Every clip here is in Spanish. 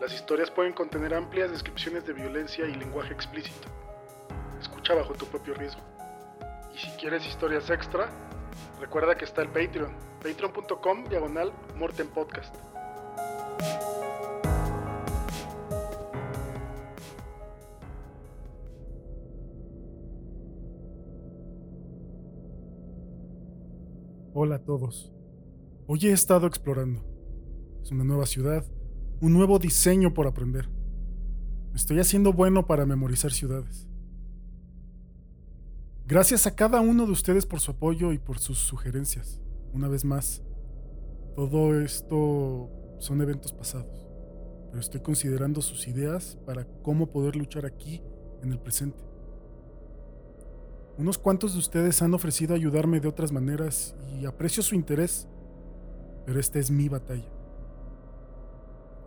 Las historias pueden contener amplias descripciones de violencia y lenguaje explícito. Escucha bajo tu propio riesgo. Y si quieres historias extra, recuerda que está el Patreon, patreon.com diagonal Morten Podcast. Hola a todos. Hoy he estado explorando. Es una nueva ciudad, un nuevo diseño por aprender. Estoy haciendo bueno para memorizar ciudades. Gracias a cada uno de ustedes por su apoyo y por sus sugerencias. Una vez más, todo esto son eventos pasados, pero estoy considerando sus ideas para cómo poder luchar aquí en el presente. Unos cuantos de ustedes han ofrecido ayudarme de otras maneras y aprecio su interés, pero esta es mi batalla.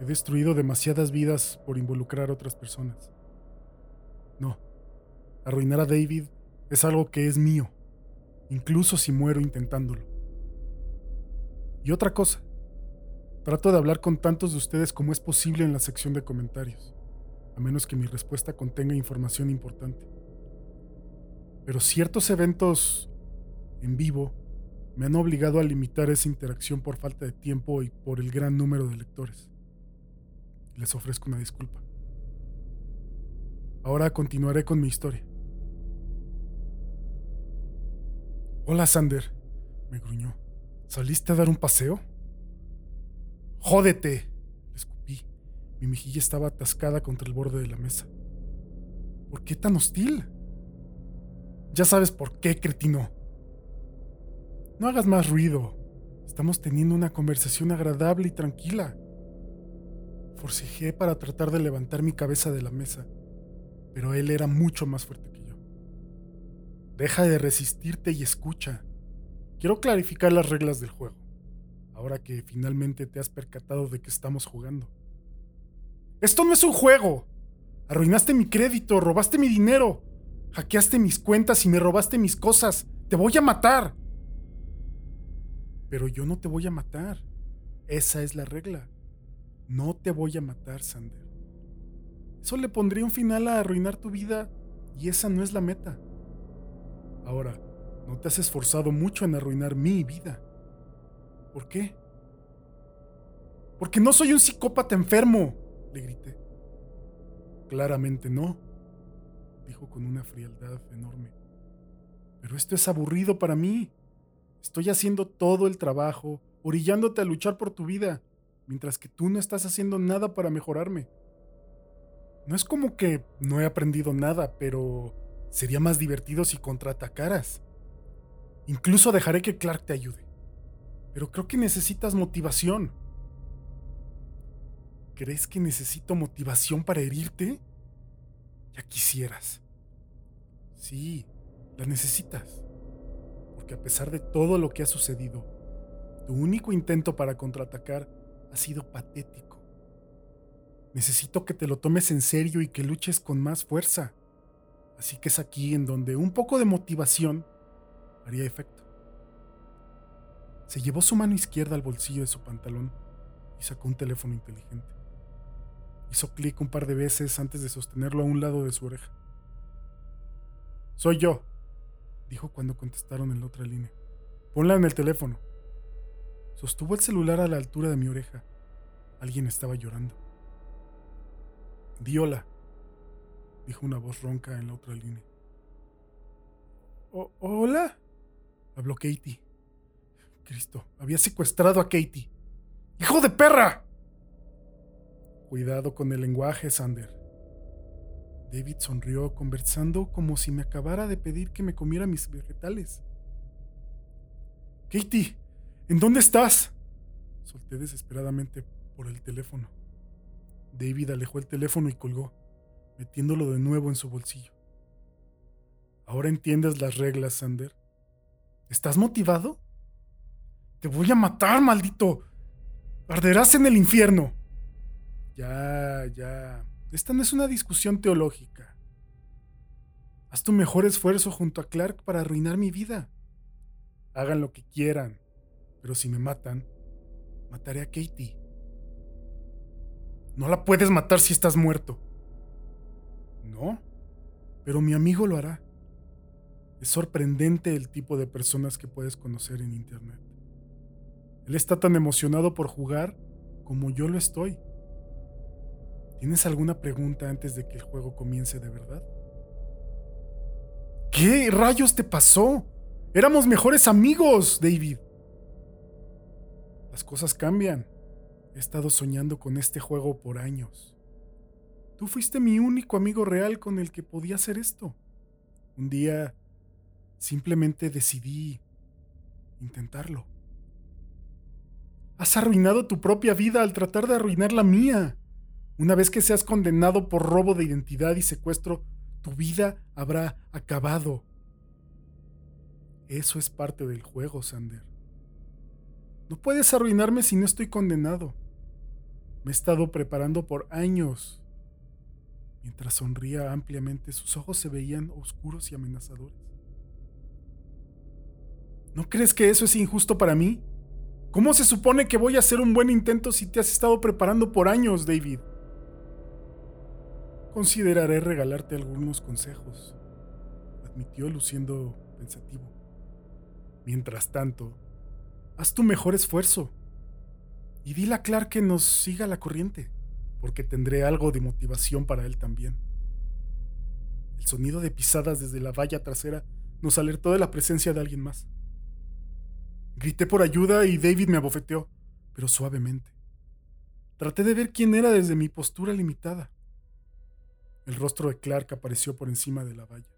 He destruido demasiadas vidas por involucrar a otras personas. No, arruinar a David es algo que es mío, incluso si muero intentándolo. Y otra cosa, trato de hablar con tantos de ustedes como es posible en la sección de comentarios, a menos que mi respuesta contenga información importante. Pero ciertos eventos en vivo me han obligado a limitar esa interacción por falta de tiempo y por el gran número de lectores. Les ofrezco una disculpa. Ahora continuaré con mi historia. Hola, Sander, me gruñó. ¿Saliste a dar un paseo? Jódete, escupí. Mi mejilla estaba atascada contra el borde de la mesa. ¿Por qué tan hostil? Ya sabes por qué, cretino. No hagas más ruido. Estamos teniendo una conversación agradable y tranquila. Forcejé para tratar de levantar mi cabeza de la mesa, pero él era mucho más fuerte que yo. Deja de resistirte y escucha. Quiero clarificar las reglas del juego, ahora que finalmente te has percatado de que estamos jugando. Esto no es un juego. Arruinaste mi crédito, robaste mi dinero. Hackeaste mis cuentas y me robaste mis cosas. Te voy a matar. Pero yo no te voy a matar. Esa es la regla. No te voy a matar, Sander. Eso le pondría un final a arruinar tu vida y esa no es la meta. Ahora, no te has esforzado mucho en arruinar mi vida. ¿Por qué? Porque no soy un psicópata enfermo, le grité. Claramente no dijo con una frialdad enorme. Pero esto es aburrido para mí. Estoy haciendo todo el trabajo, orillándote a luchar por tu vida, mientras que tú no estás haciendo nada para mejorarme. No es como que no he aprendido nada, pero sería más divertido si contraatacaras. Incluso dejaré que Clark te ayude. Pero creo que necesitas motivación. ¿Crees que necesito motivación para herirte? Ya quisieras. Sí, la necesitas. Porque a pesar de todo lo que ha sucedido, tu único intento para contraatacar ha sido patético. Necesito que te lo tomes en serio y que luches con más fuerza. Así que es aquí en donde un poco de motivación haría efecto. Se llevó su mano izquierda al bolsillo de su pantalón y sacó un teléfono inteligente. Hizo clic un par de veces antes de sostenerlo a un lado de su oreja. Soy yo, dijo cuando contestaron en la otra línea. Ponla en el teléfono. Sostuvo el celular a la altura de mi oreja. Alguien estaba llorando. Diola, dijo una voz ronca en la otra línea. ¿Hola? Habló Katie. Cristo, había secuestrado a Katie. ¡Hijo de perra! Cuidado con el lenguaje, Sander. David sonrió, conversando como si me acabara de pedir que me comiera mis vegetales. Katie, ¿en dónde estás? Solté desesperadamente por el teléfono. David alejó el teléfono y colgó. metiéndolo de nuevo en su bolsillo. Ahora entiendes las reglas, Sander. ¿Estás motivado? Te voy a matar, maldito. Arderás en el infierno. Ya, ya. Esta no es una discusión teológica. Haz tu mejor esfuerzo junto a Clark para arruinar mi vida. Hagan lo que quieran, pero si me matan, mataré a Katie. No la puedes matar si estás muerto. No, pero mi amigo lo hará. Es sorprendente el tipo de personas que puedes conocer en Internet. Él está tan emocionado por jugar como yo lo estoy. ¿Tienes alguna pregunta antes de que el juego comience de verdad? ¿Qué rayos te pasó? Éramos mejores amigos, David. Las cosas cambian. He estado soñando con este juego por años. Tú fuiste mi único amigo real con el que podía hacer esto. Un día Simplemente decidí intentarlo. Has arruinado tu propia vida al tratar de arruinar la mía. Una vez que seas condenado por robo de identidad y secuestro, tu vida habrá acabado. Eso es parte del juego, Sander. No puedes arruinarme si no estoy condenado. Me he estado preparando por años. Mientras sonría ampliamente, sus ojos se veían oscuros y amenazadores. ¿No crees que eso es injusto para mí? ¿Cómo se supone que voy a hacer un buen intento si te has estado preparando por años, David? Consideraré regalarte algunos consejos, admitió luciendo pensativo. Mientras tanto, haz tu mejor esfuerzo y dile a Clark que nos siga la corriente, porque tendré algo de motivación para él también. El sonido de pisadas desde la valla trasera nos alertó de la presencia de alguien más. Grité por ayuda y David me abofeteó, pero suavemente. Traté de ver quién era desde mi postura limitada. El rostro de Clark apareció por encima de la valla.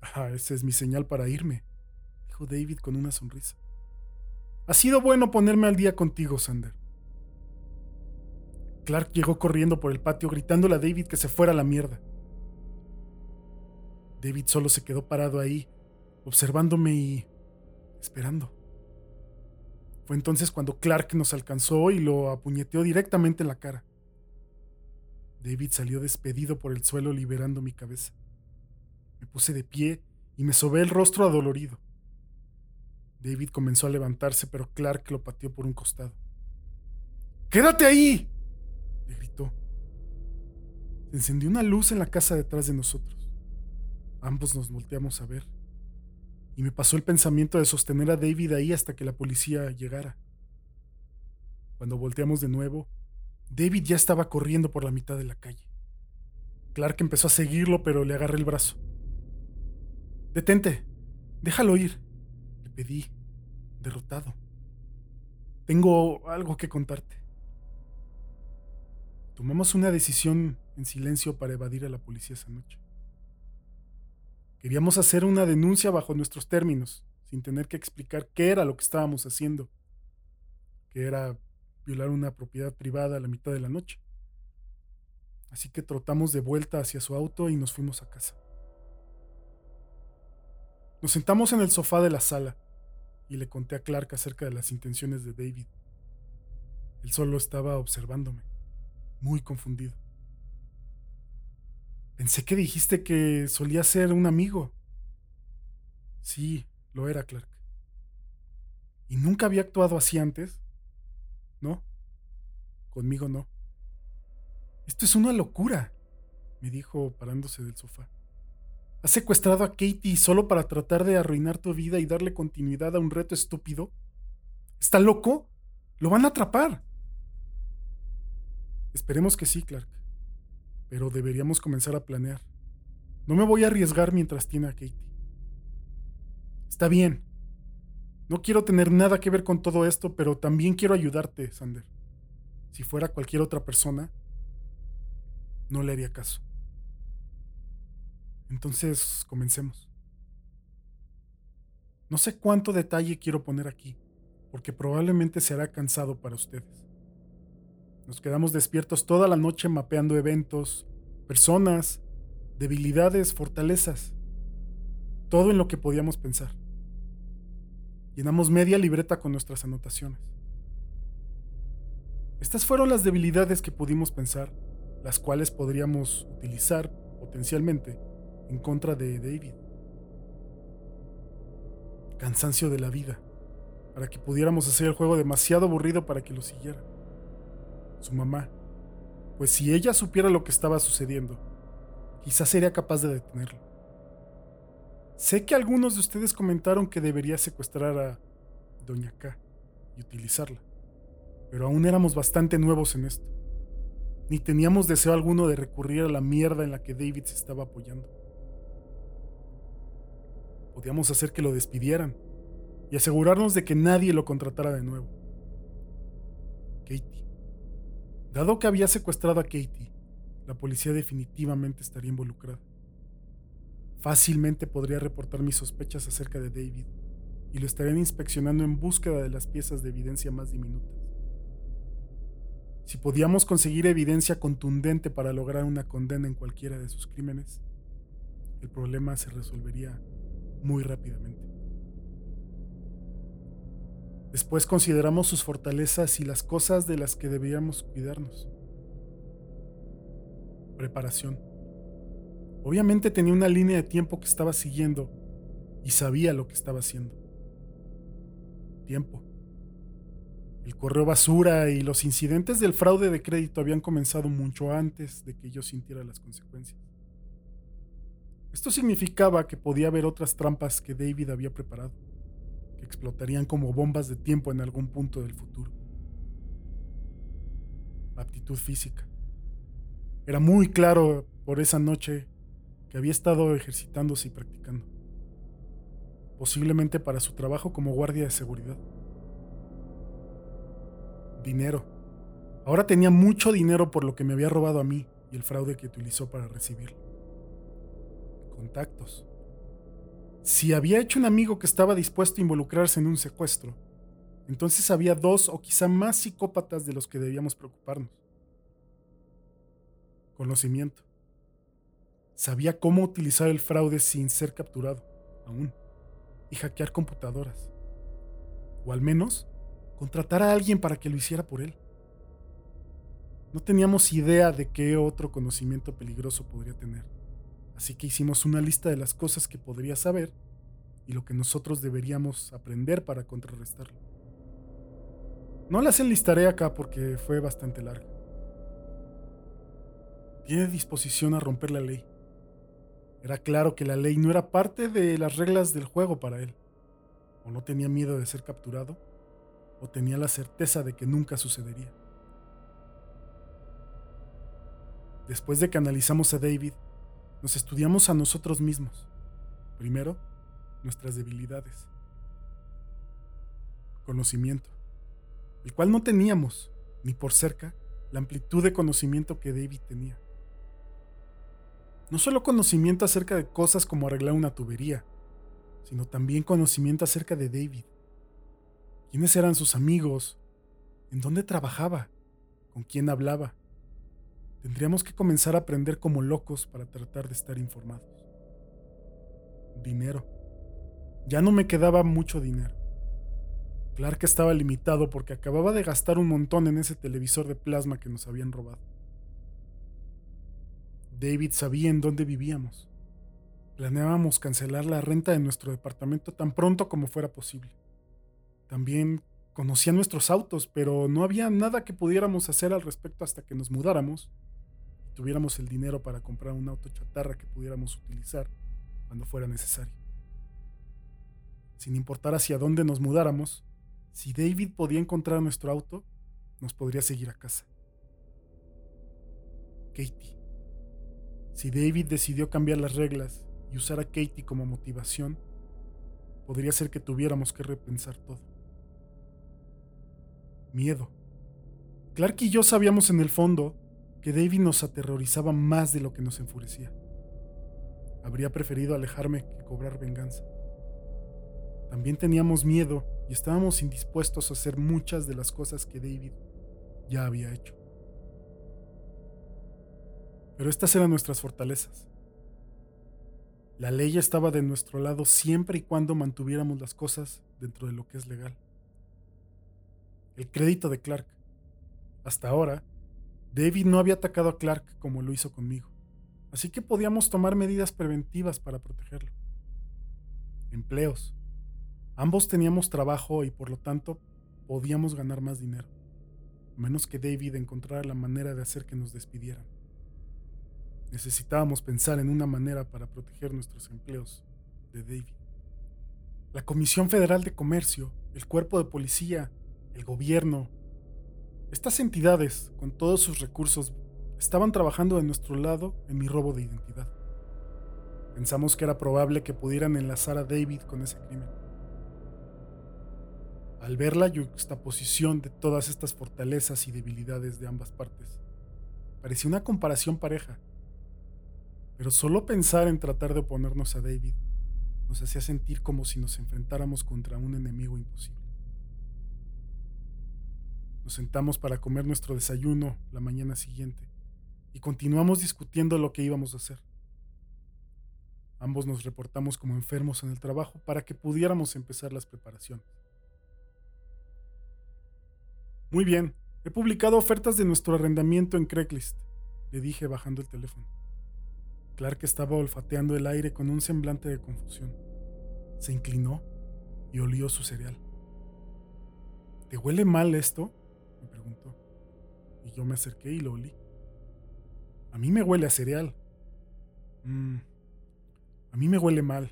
Ah, esa es mi señal para irme, dijo David con una sonrisa. Ha sido bueno ponerme al día contigo, Sander. Clark llegó corriendo por el patio gritándole a David que se fuera a la mierda. David solo se quedó parado ahí, observándome y esperando. Fue entonces cuando Clark nos alcanzó y lo apuñeteó directamente en la cara. David salió despedido por el suelo liberando mi cabeza. Me puse de pie y me sobé el rostro adolorido. David comenzó a levantarse, pero Clark lo pateó por un costado. ¡Quédate ahí! le gritó. Se encendió una luz en la casa detrás de nosotros. Ambos nos volteamos a ver y me pasó el pensamiento de sostener a David ahí hasta que la policía llegara. Cuando volteamos de nuevo, David ya estaba corriendo por la mitad de la calle. Clark empezó a seguirlo, pero le agarré el brazo. Detente, déjalo ir, pedí, derrotado. Tengo algo que contarte. Tomamos una decisión en silencio para evadir a la policía esa noche. Queríamos hacer una denuncia bajo nuestros términos, sin tener que explicar qué era lo que estábamos haciendo, que era violar una propiedad privada a la mitad de la noche. Así que trotamos de vuelta hacia su auto y nos fuimos a casa. Nos sentamos en el sofá de la sala y le conté a Clark acerca de las intenciones de David. Él solo estaba observándome, muy confundido. Pensé que dijiste que solía ser un amigo. Sí, lo era, Clark. ¿Y nunca había actuado así antes? No, conmigo no. Esto es una locura, me dijo parándose del sofá. ¿Has secuestrado a Katie solo para tratar de arruinar tu vida y darle continuidad a un reto estúpido? ¿Está loco? Lo van a atrapar. Esperemos que sí, Clark pero deberíamos comenzar a planear. No me voy a arriesgar mientras tiene a Katie. Está bien. No quiero tener nada que ver con todo esto, pero también quiero ayudarte, Sander. Si fuera cualquier otra persona, no le haría caso. Entonces, comencemos. No sé cuánto detalle quiero poner aquí, porque probablemente será cansado para ustedes. Nos quedamos despiertos toda la noche mapeando eventos, personas, debilidades, fortalezas, todo en lo que podíamos pensar. Llenamos media libreta con nuestras anotaciones. Estas fueron las debilidades que pudimos pensar, las cuales podríamos utilizar potencialmente en contra de David. Cansancio de la vida, para que pudiéramos hacer el juego demasiado aburrido para que lo siguiera. Su mamá, pues si ella supiera lo que estaba sucediendo, quizás sería capaz de detenerlo. Sé que algunos de ustedes comentaron que debería secuestrar a Doña K y utilizarla, pero aún éramos bastante nuevos en esto. Ni teníamos deseo alguno de recurrir a la mierda en la que David se estaba apoyando. Podíamos hacer que lo despidieran y asegurarnos de que nadie lo contratara de nuevo. Katie. Dado que había secuestrado a Katie, la policía definitivamente estaría involucrada. Fácilmente podría reportar mis sospechas acerca de David y lo estarían inspeccionando en búsqueda de las piezas de evidencia más diminutas. Si podíamos conseguir evidencia contundente para lograr una condena en cualquiera de sus crímenes, el problema se resolvería muy rápidamente. Después consideramos sus fortalezas y las cosas de las que deberíamos cuidarnos. Preparación. Obviamente tenía una línea de tiempo que estaba siguiendo y sabía lo que estaba haciendo. Tiempo. El correo basura y los incidentes del fraude de crédito habían comenzado mucho antes de que yo sintiera las consecuencias. Esto significaba que podía haber otras trampas que David había preparado, que explotarían como bombas de tiempo en algún punto del futuro. Aptitud física. Era muy claro por esa noche que había estado ejercitándose y practicando, posiblemente para su trabajo como guardia de seguridad. Dinero. Ahora tenía mucho dinero por lo que me había robado a mí y el fraude que utilizó para recibirlo. Contactos. Si había hecho un amigo que estaba dispuesto a involucrarse en un secuestro, entonces había dos o quizá más psicópatas de los que debíamos preocuparnos. Conocimiento. Sabía cómo utilizar el fraude sin ser capturado, aún, y hackear computadoras. O al menos, contratar a alguien para que lo hiciera por él. No teníamos idea de qué otro conocimiento peligroso podría tener, así que hicimos una lista de las cosas que podría saber y lo que nosotros deberíamos aprender para contrarrestarlo. No las enlistaré acá porque fue bastante larga. Tiene disposición a romper la ley era claro que la ley no era parte de las reglas del juego para él. O no tenía miedo de ser capturado, o tenía la certeza de que nunca sucedería. Después de que analizamos a David, nos estudiamos a nosotros mismos. Primero, nuestras debilidades. Conocimiento, el cual no teníamos, ni por cerca, la amplitud de conocimiento que David tenía. No solo conocimiento acerca de cosas como arreglar una tubería, sino también conocimiento acerca de David. ¿Quiénes eran sus amigos? ¿En dónde trabajaba? ¿Con quién hablaba? Tendríamos que comenzar a aprender como locos para tratar de estar informados. Dinero. Ya no me quedaba mucho dinero. Clark estaba limitado porque acababa de gastar un montón en ese televisor de plasma que nos habían robado. David sabía en dónde vivíamos. Planeábamos cancelar la renta de nuestro departamento tan pronto como fuera posible. También conocía nuestros autos, pero no había nada que pudiéramos hacer al respecto hasta que nos mudáramos tuviéramos el dinero para comprar un auto chatarra que pudiéramos utilizar cuando fuera necesario. Sin importar hacia dónde nos mudáramos, si David podía encontrar nuestro auto, nos podría seguir a casa. Katie. Si David decidió cambiar las reglas y usar a Katie como motivación, podría ser que tuviéramos que repensar todo. Miedo. Clark y yo sabíamos en el fondo que David nos aterrorizaba más de lo que nos enfurecía. Habría preferido alejarme que cobrar venganza. También teníamos miedo y estábamos indispuestos a hacer muchas de las cosas que David ya había hecho. Pero estas eran nuestras fortalezas. La ley estaba de nuestro lado siempre y cuando mantuviéramos las cosas dentro de lo que es legal. El crédito de Clark. Hasta ahora, David no había atacado a Clark como lo hizo conmigo, así que podíamos tomar medidas preventivas para protegerlo. Empleos. Ambos teníamos trabajo y por lo tanto podíamos ganar más dinero, a menos que David encontrara la manera de hacer que nos despidieran. Necesitábamos pensar en una manera para proteger nuestros empleos de David. La Comisión Federal de Comercio, el cuerpo de policía, el gobierno, estas entidades, con todos sus recursos, estaban trabajando de nuestro lado en mi robo de identidad. Pensamos que era probable que pudieran enlazar a David con ese crimen. Al ver la juxtaposición de todas estas fortalezas y debilidades de ambas partes, parecía una comparación pareja. Pero solo pensar en tratar de oponernos a David nos hacía sentir como si nos enfrentáramos contra un enemigo imposible. Nos sentamos para comer nuestro desayuno la mañana siguiente y continuamos discutiendo lo que íbamos a hacer. Ambos nos reportamos como enfermos en el trabajo para que pudiéramos empezar las preparaciones. Muy bien, he publicado ofertas de nuestro arrendamiento en Craigslist, le dije bajando el teléfono. Clark estaba olfateando el aire con un semblante de confusión. Se inclinó y olió su cereal. ¿Te huele mal esto? Yo me acerqué y lo. A mí me huele a cereal. Mm, a mí me huele mal.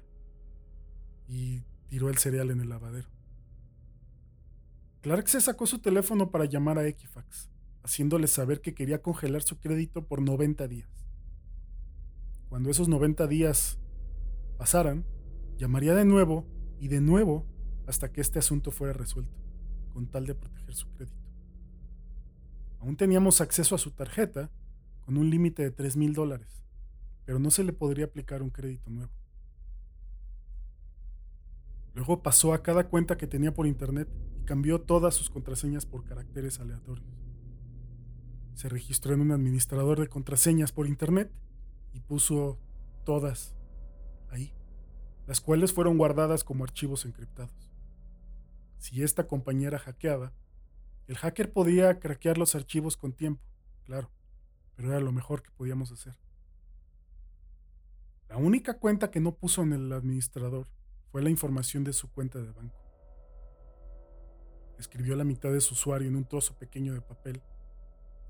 Y tiró el cereal en el lavadero. Clark se sacó su teléfono para llamar a Equifax, haciéndole saber que quería congelar su crédito por 90 días. Cuando esos 90 días pasaran, llamaría de nuevo y de nuevo hasta que este asunto fuera resuelto, con tal de proteger su crédito. Aún teníamos acceso a su tarjeta con un límite de 3 mil dólares, pero no se le podría aplicar un crédito nuevo. Luego pasó a cada cuenta que tenía por internet y cambió todas sus contraseñas por caracteres aleatorios. Se registró en un administrador de contraseñas por internet y puso todas ahí, las cuales fueron guardadas como archivos encriptados. Si esta compañía era hackeada, el hacker podía craquear los archivos con tiempo, claro, pero era lo mejor que podíamos hacer. La única cuenta que no puso en el administrador fue la información de su cuenta de banco. Escribió la mitad de su usuario en un trozo pequeño de papel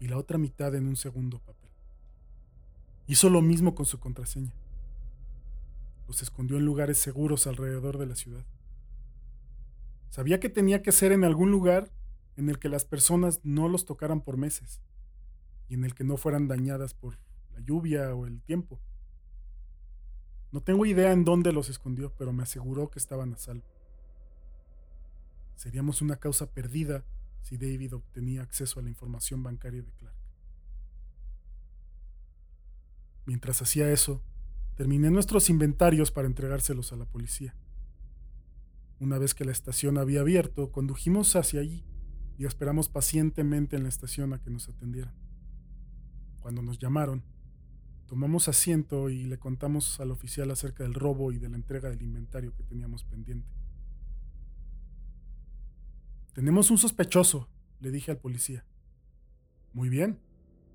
y la otra mitad en un segundo papel. Hizo lo mismo con su contraseña. Los escondió en lugares seguros alrededor de la ciudad. Sabía que tenía que ser en algún lugar en el que las personas no los tocaran por meses y en el que no fueran dañadas por la lluvia o el tiempo. No tengo idea en dónde los escondió, pero me aseguró que estaban a salvo. Seríamos una causa perdida si David obtenía acceso a la información bancaria de Clark. Mientras hacía eso, terminé nuestros inventarios para entregárselos a la policía. Una vez que la estación había abierto, condujimos hacia allí y esperamos pacientemente en la estación a que nos atendieran. Cuando nos llamaron, tomamos asiento y le contamos al oficial acerca del robo y de la entrega del inventario que teníamos pendiente. Tenemos un sospechoso, le dije al policía. Muy bien.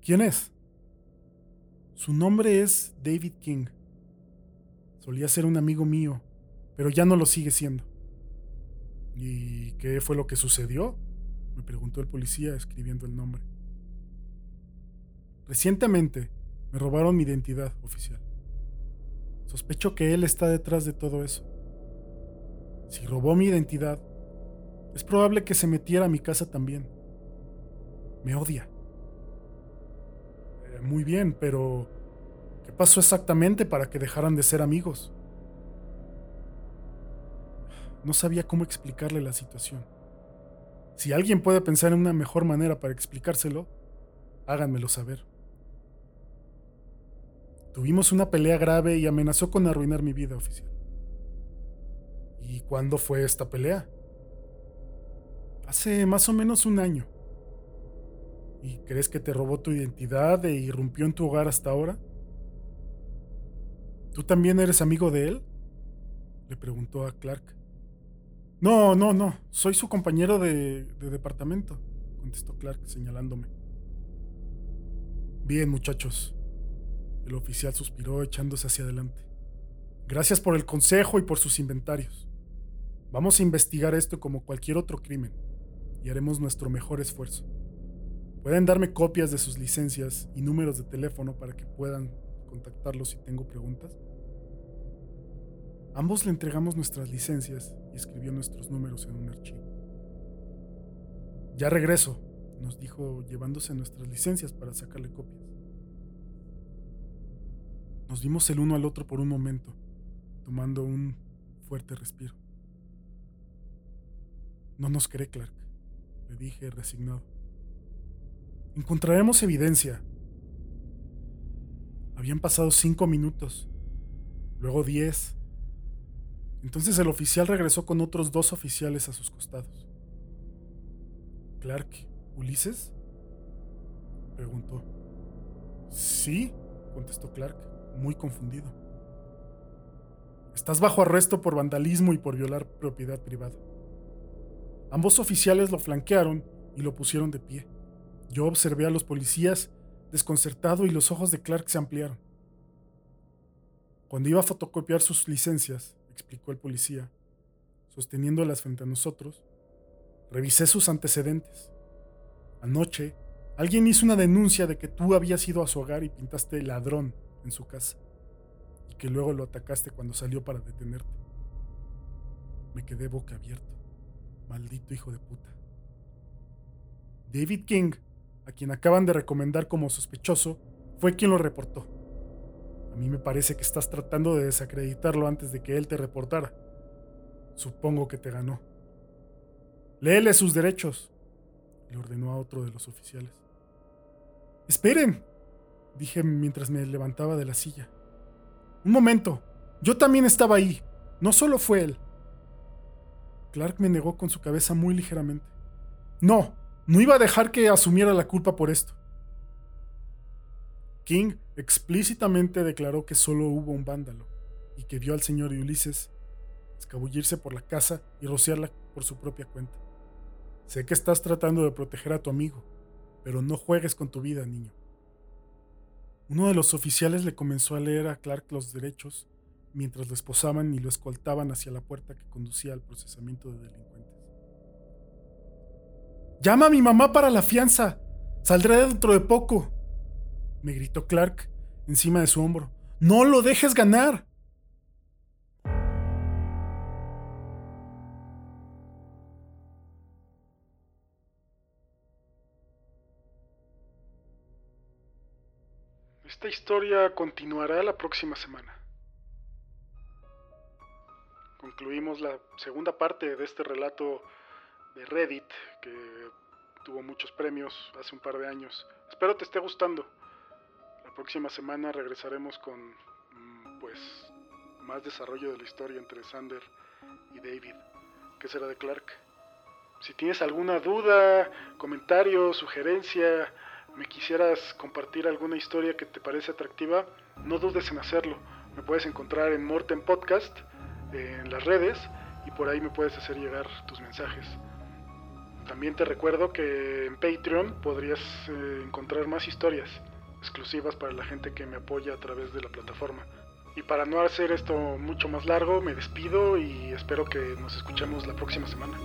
¿Quién es? Su nombre es David King. Solía ser un amigo mío, pero ya no lo sigue siendo. ¿Y qué fue lo que sucedió? Me preguntó el policía escribiendo el nombre. Recientemente me robaron mi identidad oficial. Sospecho que él está detrás de todo eso. Si robó mi identidad, es probable que se metiera a mi casa también. Me odia. Eh, muy bien, pero ¿qué pasó exactamente para que dejaran de ser amigos? No sabía cómo explicarle la situación. Si alguien puede pensar en una mejor manera para explicárselo, háganmelo saber. Tuvimos una pelea grave y amenazó con arruinar mi vida oficial. ¿Y cuándo fue esta pelea? Hace más o menos un año. ¿Y crees que te robó tu identidad e irrumpió en tu hogar hasta ahora? ¿Tú también eres amigo de él? Le preguntó a Clark. No, no, no, soy su compañero de, de departamento, contestó Clark señalándome. Bien, muchachos. El oficial suspiró echándose hacia adelante. Gracias por el consejo y por sus inventarios. Vamos a investigar esto como cualquier otro crimen y haremos nuestro mejor esfuerzo. Pueden darme copias de sus licencias y números de teléfono para que puedan contactarlos si tengo preguntas. Ambos le entregamos nuestras licencias y escribió nuestros números en un archivo. Ya regreso, nos dijo llevándose nuestras licencias para sacarle copias. Nos dimos el uno al otro por un momento, tomando un fuerte respiro. No nos cree Clark, le dije resignado. Encontraremos evidencia. Habían pasado cinco minutos, luego diez. Entonces el oficial regresó con otros dos oficiales a sus costados. Clark, ¿Ulises? Preguntó. Sí, contestó Clark, muy confundido. Estás bajo arresto por vandalismo y por violar propiedad privada. Ambos oficiales lo flanquearon y lo pusieron de pie. Yo observé a los policías desconcertado y los ojos de Clark se ampliaron. Cuando iba a fotocopiar sus licencias, explicó el policía, sosteniéndolas frente a nosotros, revisé sus antecedentes. Anoche, alguien hizo una denuncia de que tú habías ido a su hogar y pintaste ladrón en su casa, y que luego lo atacaste cuando salió para detenerte. Me quedé boca abierto. Maldito hijo de puta. David King, a quien acaban de recomendar como sospechoso, fue quien lo reportó. Mí me parece que estás tratando de desacreditarlo antes de que él te reportara. Supongo que te ganó. Léele sus derechos, le ordenó a otro de los oficiales. Esperen, dije mientras me levantaba de la silla. Un momento, yo también estaba ahí, no solo fue él. Clark me negó con su cabeza muy ligeramente. No, no iba a dejar que asumiera la culpa por esto. King explícitamente declaró que solo hubo un vándalo y que vio al señor Ulises escabullirse por la casa y rociarla por su propia cuenta. Sé que estás tratando de proteger a tu amigo, pero no juegues con tu vida, niño. Uno de los oficiales le comenzó a leer a Clark los derechos mientras lo esposaban y lo escoltaban hacia la puerta que conducía al procesamiento de delincuentes. Llama a mi mamá para la fianza. Saldré dentro de poco. Me gritó Clark encima de su hombro. No lo dejes ganar. Esta historia continuará la próxima semana. Concluimos la segunda parte de este relato de Reddit que tuvo muchos premios hace un par de años. Espero te esté gustando. La próxima semana regresaremos con mm, pues más desarrollo de la historia entre Sander y David. ¿Qué será de Clark? Si tienes alguna duda, comentario, sugerencia, me quisieras compartir alguna historia que te parece atractiva, no dudes en hacerlo. Me puedes encontrar en Morten Podcast, en las redes, y por ahí me puedes hacer llegar tus mensajes. También te recuerdo que en Patreon podrías eh, encontrar más historias exclusivas para la gente que me apoya a través de la plataforma. Y para no hacer esto mucho más largo, me despido y espero que nos escuchemos la próxima semana.